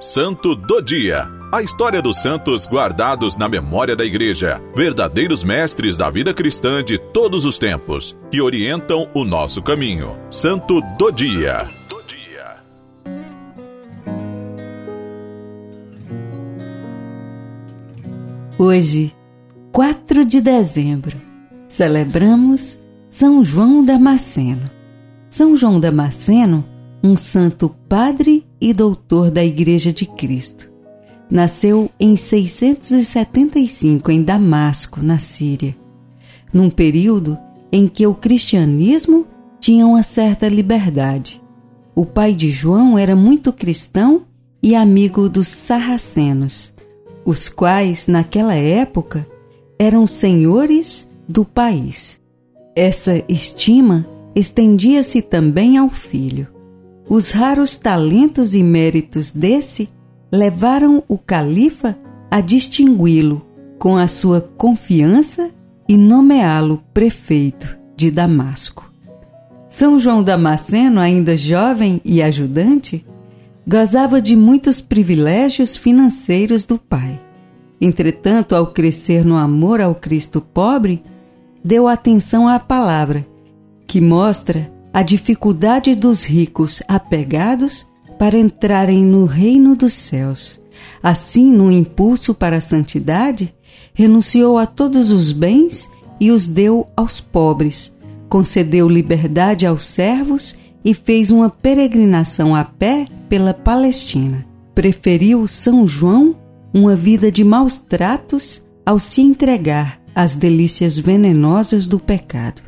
Santo do Dia. A história dos santos guardados na memória da Igreja, verdadeiros mestres da vida cristã de todos os tempos, que orientam o nosso caminho. Santo do Dia. Hoje, 4 de dezembro, celebramos São João Damasceno. São João Damasceno um santo padre e doutor da Igreja de Cristo. Nasceu em 675 em Damasco, na Síria, num período em que o cristianismo tinha uma certa liberdade. O pai de João era muito cristão e amigo dos sarracenos, os quais, naquela época, eram senhores do país. Essa estima estendia-se também ao filho. Os raros talentos e méritos desse levaram o califa a distingui-lo com a sua confiança e nomeá-lo prefeito de Damasco. São João Damasceno, ainda jovem e ajudante, gozava de muitos privilégios financeiros do pai. Entretanto, ao crescer no amor ao Cristo pobre, deu atenção à palavra, que mostra a dificuldade dos ricos apegados para entrarem no reino dos céus. Assim, no impulso para a santidade, renunciou a todos os bens e os deu aos pobres, concedeu liberdade aos servos e fez uma peregrinação a pé pela Palestina. Preferiu São João uma vida de maus tratos ao se entregar às delícias venenosas do pecado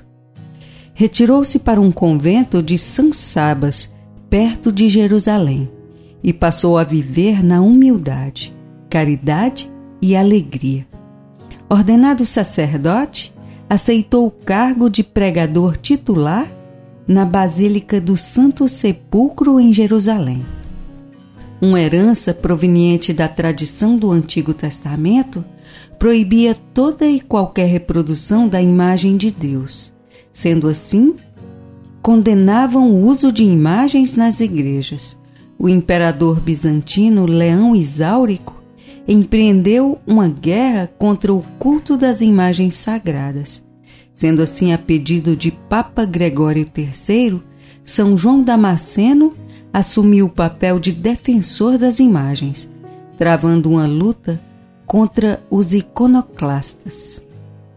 retirou-se para um convento de São Sabas, perto de Jerusalém, e passou a viver na humildade, caridade e alegria. Ordenado sacerdote, aceitou o cargo de pregador titular na Basílica do Santo Sepulcro em Jerusalém. Uma herança proveniente da tradição do Antigo Testamento proibia toda e qualquer reprodução da imagem de Deus Sendo assim, condenavam o uso de imagens nas igrejas. O imperador bizantino Leão Isáurico empreendeu uma guerra contra o culto das imagens sagradas. Sendo assim, a pedido de Papa Gregório III, São João Damasceno assumiu o papel de defensor das imagens, travando uma luta contra os iconoclastas.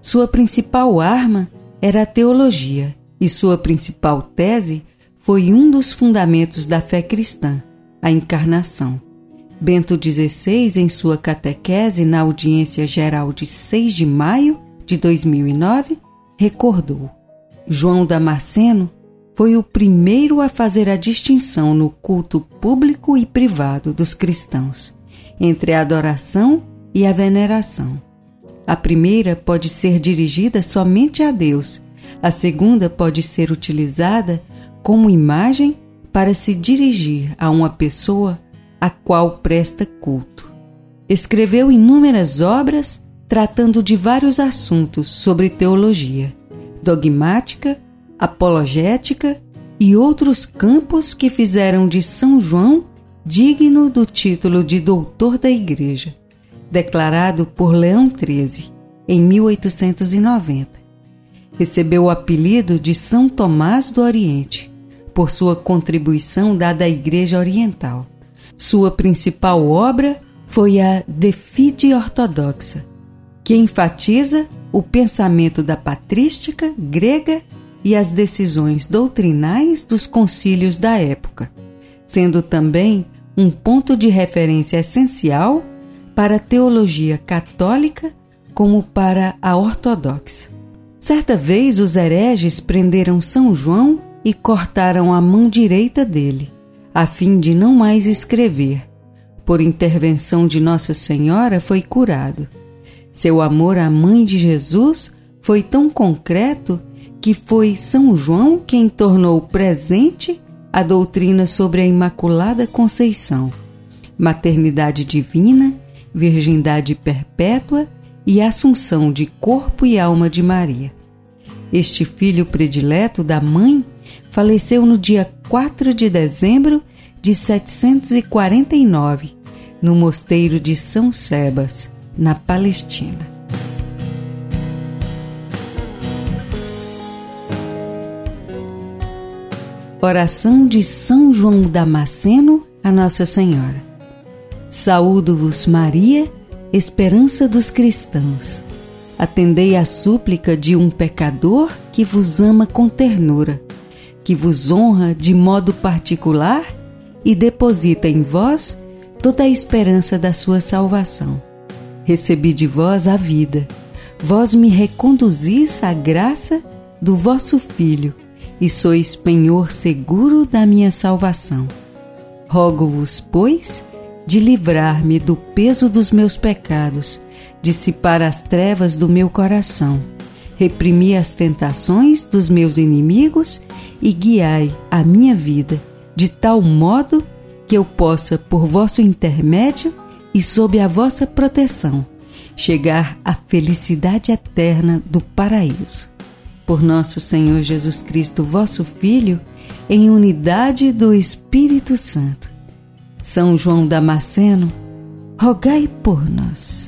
Sua principal arma era a teologia e sua principal tese foi um dos fundamentos da fé cristã, a encarnação. Bento XVI, em sua catequese na audiência geral de 6 de maio de 2009, recordou: João Damasceno foi o primeiro a fazer a distinção no culto público e privado dos cristãos entre a adoração e a veneração. A primeira pode ser dirigida somente a Deus, a segunda pode ser utilizada como imagem para se dirigir a uma pessoa a qual presta culto. Escreveu inúmeras obras tratando de vários assuntos sobre teologia, dogmática, apologética e outros campos que fizeram de São João digno do título de Doutor da Igreja declarado por Leão XIII em 1890. Recebeu o apelido de São Tomás do Oriente por sua contribuição dada à Igreja Oriental. Sua principal obra foi a De Fide Ortodoxa, que enfatiza o pensamento da patrística grega e as decisões doutrinais dos concílios da época, sendo também um ponto de referência essencial para a teologia católica como para a ortodoxa. Certa vez os hereges prenderam São João e cortaram a mão direita dele, a fim de não mais escrever. Por intervenção de Nossa Senhora foi curado. Seu amor à mãe de Jesus foi tão concreto que foi São João quem tornou presente a doutrina sobre a Imaculada Conceição, maternidade divina virgindade perpétua e assunção de corpo e alma de Maria. Este filho predileto da mãe faleceu no dia 4 de dezembro de 749, no mosteiro de São Sebas, na Palestina. Oração de São João Damasceno a Nossa Senhora. Saúdo-vos, Maria, esperança dos cristãos. Atendei à súplica de um pecador que vos ama com ternura, que vos honra de modo particular e deposita em vós toda a esperança da sua salvação. Recebi de vós a vida, vós me reconduzis à graça do vosso Filho e sois penhor seguro da minha salvação. Rogo-vos, pois, de livrar-me do peso dos meus pecados, dissipar as trevas do meu coração, reprimir as tentações dos meus inimigos e guiai a minha vida de tal modo que eu possa, por vosso intermédio e sob a vossa proteção, chegar à felicidade eterna do paraíso por nosso Senhor Jesus Cristo, vosso Filho, em unidade do Espírito Santo. São João Damasceno, rogai por nós.